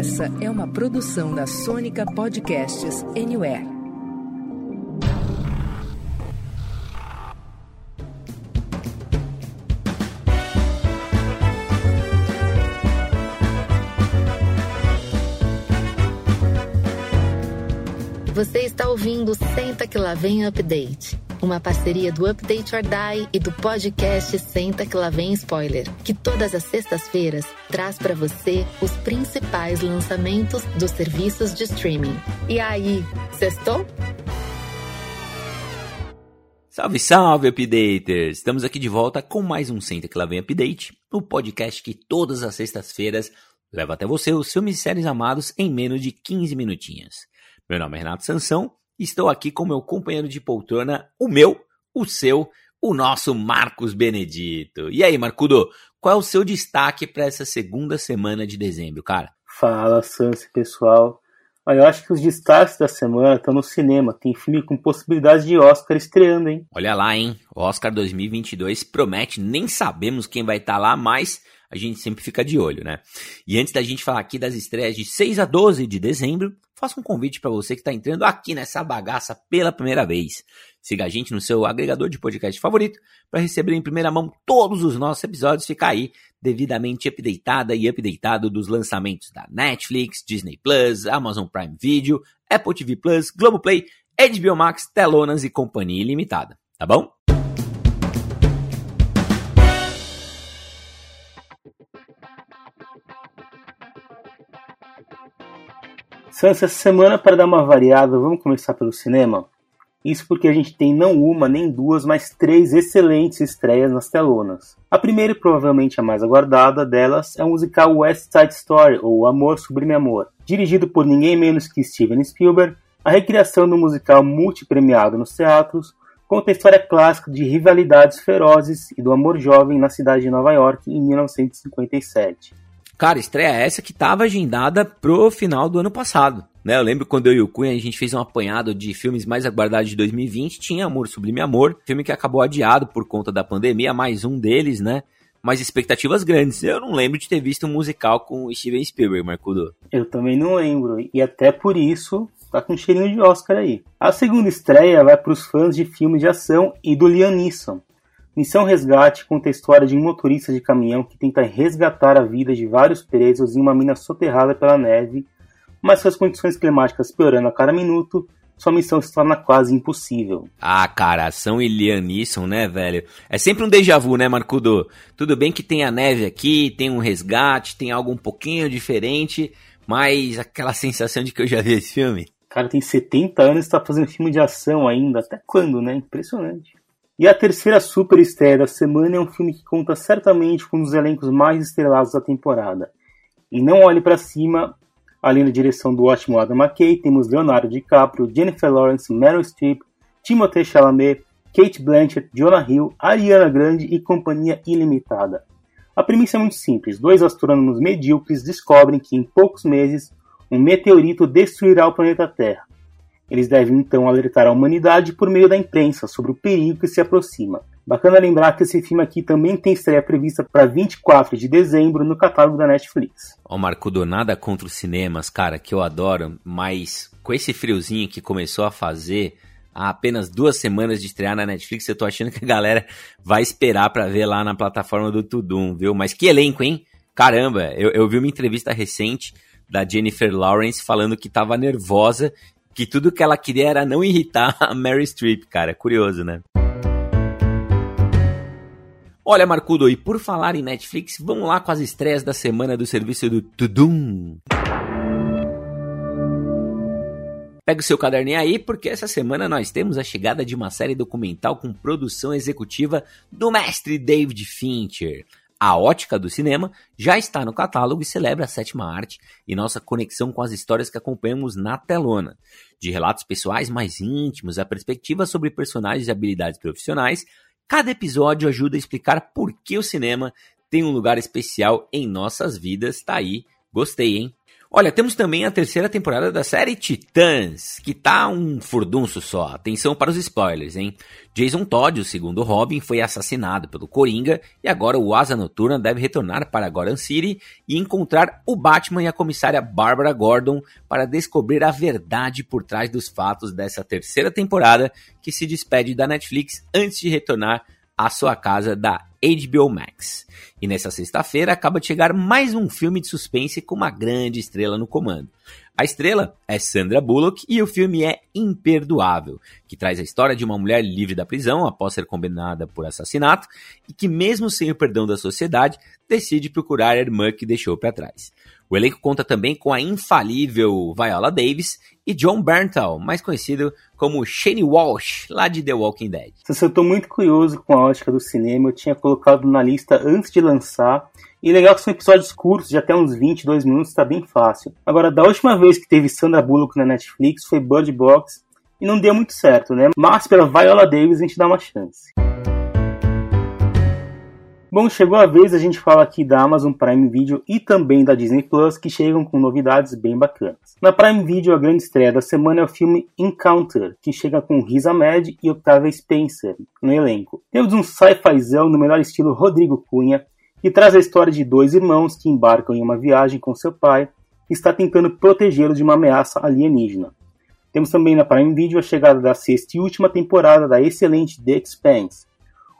Essa é uma produção da Sônica Podcasts Anywhere. Você está ouvindo Senta que lá vem Update, uma parceria do Update or Die e do podcast Senta que lá vem Spoiler, que todas as sextas-feiras traz para você os principais lançamentos dos serviços de streaming. E aí, sextou? Salve, salve, updaters! Estamos aqui de volta com mais um Senta que lá vem Update, o podcast que todas as sextas-feiras leva até você os filmes e séries amados em menos de 15 minutinhos. Meu nome é Renato Sansão estou aqui com meu companheiro de poltrona, o meu, o seu, o nosso Marcos Benedito. E aí, Marcudo, qual é o seu destaque para essa segunda semana de dezembro, cara? Fala, Sansi, pessoal. Olha, eu acho que os destaques da semana estão no cinema. Tem filme com possibilidade de Oscar estreando, hein? Olha lá, hein? O Oscar 2022 promete, nem sabemos quem vai estar tá lá, mas a gente sempre fica de olho, né? E antes da gente falar aqui das estreias de 6 a 12 de dezembro, faço um convite para você que está entrando aqui nessa bagaça pela primeira vez. Siga a gente no seu agregador de podcast favorito para receber em primeira mão todos os nossos episódios, ficar aí devidamente updatada e updatado dos lançamentos da Netflix, Disney Plus, Amazon Prime Video, Apple TV Plus, Globoplay, HBO Max, Telonas e Companhia Ilimitada, tá bom? Sans, essa semana, para dar uma variada, vamos começar pelo cinema? Isso porque a gente tem não uma nem duas, mas três excelentes estreias nas telonas. A primeira e provavelmente a mais aguardada delas é o musical West Side Story, ou Amor Sublime Amor. Dirigido por ninguém menos que Steven Spielberg, a recriação do musical multipremiado nos teatros conta a história clássica de rivalidades ferozes e do amor jovem na cidade de Nova York em 1957. Cara, estreia essa que estava agendada pro final do ano passado. Né? Eu lembro quando eu e o Cunha a gente fez um apanhado de filmes mais aguardados de 2020, tinha Amor Sublime Amor, filme que acabou adiado por conta da pandemia, mais um deles, né? Mas expectativas grandes. Eu não lembro de ter visto um musical com Steven Spielberg, Marcudo. Eu também não lembro. E até por isso tá com um cheirinho de Oscar aí. A segunda estreia vai para os fãs de filmes de ação e do Liam Neeson. Missão Resgate conta a história de um motorista de caminhão que tenta resgatar a vida de vários presos em uma mina soterrada pela neve, mas com as condições climáticas piorando a cada minuto, sua missão se torna quase impossível. Ah, cara, ação e Liam Neeson, né, velho? É sempre um déjà vu, né, Marcudo? Tudo bem que tem a neve aqui, tem um resgate, tem algo um pouquinho diferente, mas aquela sensação de que eu já vi esse filme. Cara, tem 70 anos e tá fazendo filme de ação ainda. Até quando, né? Impressionante. E a terceira super estreia da semana é um filme que conta certamente com um dos elencos mais estrelados da temporada. E não olhe para cima, além da direção do ótimo Adam McKay, temos Leonardo DiCaprio, Jennifer Lawrence, Meryl Streep, Timothée Chalamet, Kate Blanchett, Jonah Hill, Ariana Grande e companhia ilimitada. A premissa é muito simples: dois astrônomos medíocres descobrem que em poucos meses um meteorito destruirá o planeta Terra. Eles devem então alertar a humanidade por meio da imprensa sobre o perigo que se aproxima. Bacana lembrar que esse filme aqui também tem estreia prevista para 24 de dezembro no catálogo da Netflix. Ó, oh, Marco, do nada contra os cinemas, cara, que eu adoro, mas com esse friozinho que começou a fazer há apenas duas semanas de estrear na Netflix, eu tô achando que a galera vai esperar para ver lá na plataforma do Tudum, viu? Mas que elenco, hein? Caramba, eu, eu vi uma entrevista recente da Jennifer Lawrence falando que tava nervosa que tudo que ela queria era não irritar a Mary Streep, cara. Curioso, né? Olha, Marcudo, e por falar em Netflix, vamos lá com as estreias da semana do serviço do Tudum. Pega o seu caderninho aí, porque essa semana nós temos a chegada de uma série documental com produção executiva do mestre David Fincher. A Ótica do Cinema já está no catálogo e celebra a sétima arte e nossa conexão com as histórias que acompanhamos na telona. De relatos pessoais mais íntimos a perspectivas sobre personagens e habilidades profissionais, cada episódio ajuda a explicar por que o cinema tem um lugar especial em nossas vidas. Tá aí, gostei, hein? Olha, temos também a terceira temporada da série Titãs, que tá um furdunço só. Atenção para os spoilers, hein? Jason Todd, o segundo Robin, foi assassinado pelo Coringa e agora o Asa Noturna deve retornar para Gotham City e encontrar o Batman e a comissária Barbara Gordon para descobrir a verdade por trás dos fatos dessa terceira temporada que se despede da Netflix antes de retornar à sua casa da HBO Max. E nessa sexta-feira acaba de chegar mais um filme de suspense com uma grande estrela no comando. A estrela é Sandra Bullock e o filme é Imperdoável, que traz a história de uma mulher livre da prisão após ser condenada por assassinato e que, mesmo sem o perdão da sociedade, decide procurar a irmã que deixou para trás. O elenco conta também com a infalível Viola Davis e John Bernthal, mais conhecido como Shane Walsh, lá de The Walking Dead. Se eu estou muito curioso com a ótica do cinema, eu tinha colocado na lista antes de lançar e legal que são episódios curtos, de até uns 22 minutos, tá bem fácil. Agora, da última vez que teve Sandra Bullock na Netflix foi Bird Box e não deu muito certo, né? Mas pela Viola Davis a gente dá uma chance. Bom, chegou a vez a gente falar aqui da Amazon Prime Video e também da Disney Plus, que chegam com novidades bem bacanas. Na Prime Video, a grande estreia da semana é o filme Encounter, que chega com Riz Ahmed e Octavia Spencer no elenco. Temos um sci-fizão no melhor estilo Rodrigo Cunha, e traz a história de dois irmãos que embarcam em uma viagem com seu pai e está tentando protegê-lo de uma ameaça alienígena. Temos também na Prime Video a chegada da sexta e última temporada da excelente The Expanse.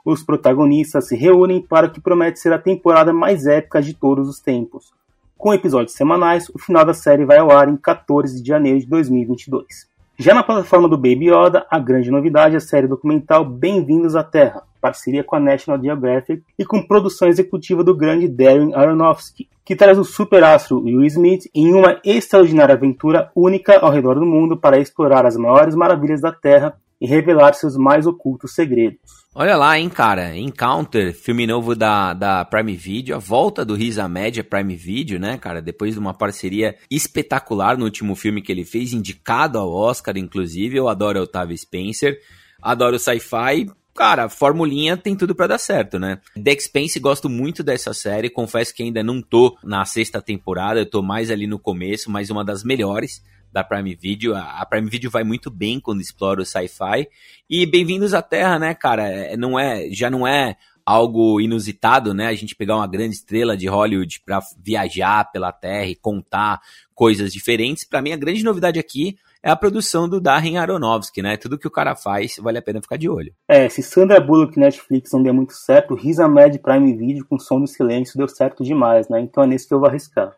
Os protagonistas se reúnem para o que promete ser a temporada mais épica de todos os tempos. Com episódios semanais, o final da série vai ao ar em 14 de janeiro de 2022. Já na plataforma do Baby Yoda, a grande novidade é a série documental Bem-vindos à Terra, parceria com a National Geographic e com produção executiva do grande Darren Aronofsky, que traz o superastro Will Smith em uma extraordinária aventura única ao redor do mundo para explorar as maiores maravilhas da Terra e revelar seus mais ocultos segredos. Olha lá, hein, cara. Encounter, filme novo da, da Prime Video, a volta do Risa Média Prime Video, né, cara? Depois de uma parceria espetacular no último filme que ele fez, indicado ao Oscar, inclusive. Eu adoro Otávio Spencer, adoro sci-fi. Cara, formulinha tem tudo para dar certo, né? The Expense, gosto muito dessa série. Confesso que ainda não tô na sexta temporada, eu tô mais ali no começo, mas uma das melhores da Prime Video. A Prime Video vai muito bem quando explora o sci-fi. E bem-vindos à Terra, né, cara? É, não é, já não é algo inusitado, né? A gente pegar uma grande estrela de Hollywood para viajar pela Terra e contar coisas diferentes. Para mim, a grande novidade aqui é a produção do Darren Aronofsky, né? Tudo que o cara faz, vale a pena ficar de olho. É, se Sandra Bullock Netflix não deu muito certo, Riz Ahmed Prime Video com Som do Silêncio deu certo demais, né? Então é nesse que eu vou arriscar.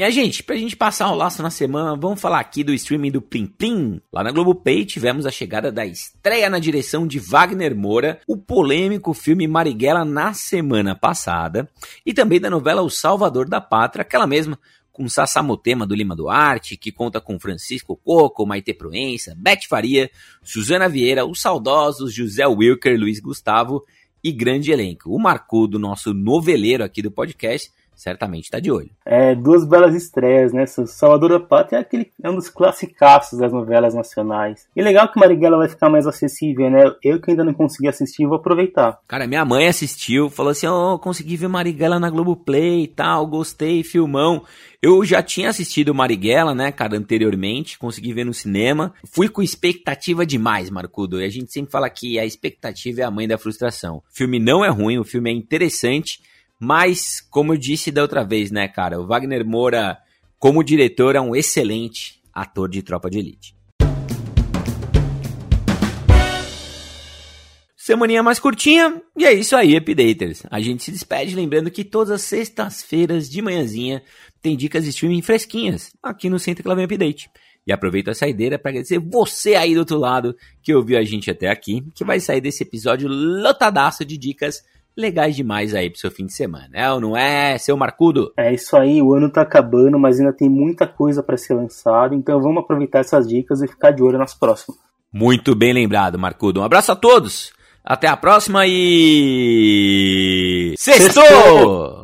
Minha gente, pra gente passar o laço na semana, vamos falar aqui do streaming do Plim Plim. Lá na Globopay tivemos a chegada da estreia na direção de Wagner Moura, o polêmico filme Marighella na semana passada, e também da novela O Salvador da Pátria, aquela mesma com Sassamotema do Lima Duarte, que conta com Francisco Coco, Maite Proença, Beth Faria, Suzana Vieira, os saudosos José Wilker, Luiz Gustavo e grande elenco. O Marcudo, nosso noveleiro aqui do podcast, certamente está de olho. É, duas belas estreias, né? Salvador da Pátria é, aquele, é um dos classicaços das novelas nacionais. E legal que Marighella vai ficar mais acessível, né? Eu que ainda não consegui assistir, vou aproveitar. Cara, minha mãe assistiu, falou assim, ó, oh, consegui ver Marighella na Globoplay e tal, gostei, filmão. Eu já tinha assistido Marighella, né, cara, anteriormente, consegui ver no cinema. Fui com expectativa demais, Marcudo. E a gente sempre fala que a expectativa é a mãe da frustração. O filme não é ruim, o filme é interessante, mas, como eu disse da outra vez, né, cara, o Wagner Moura, como diretor, é um excelente ator de tropa de elite. Semaninha mais curtinha, e é isso aí, Updaters. A gente se despede lembrando que todas as sextas-feiras de manhãzinha tem dicas de streaming fresquinhas aqui no Centro Clavem Update. E aproveito a saideira para agradecer você aí do outro lado que ouviu a gente até aqui, que vai sair desse episódio lotadaço de dicas legais demais aí pro seu fim de semana, é ou não é, seu Marcudo? É isso aí, o ano tá acabando, mas ainda tem muita coisa para ser lançada, então vamos aproveitar essas dicas e ficar de olho nas próximas. Muito bem lembrado, Marcudo. Um abraço a todos, até a próxima e. Sextou!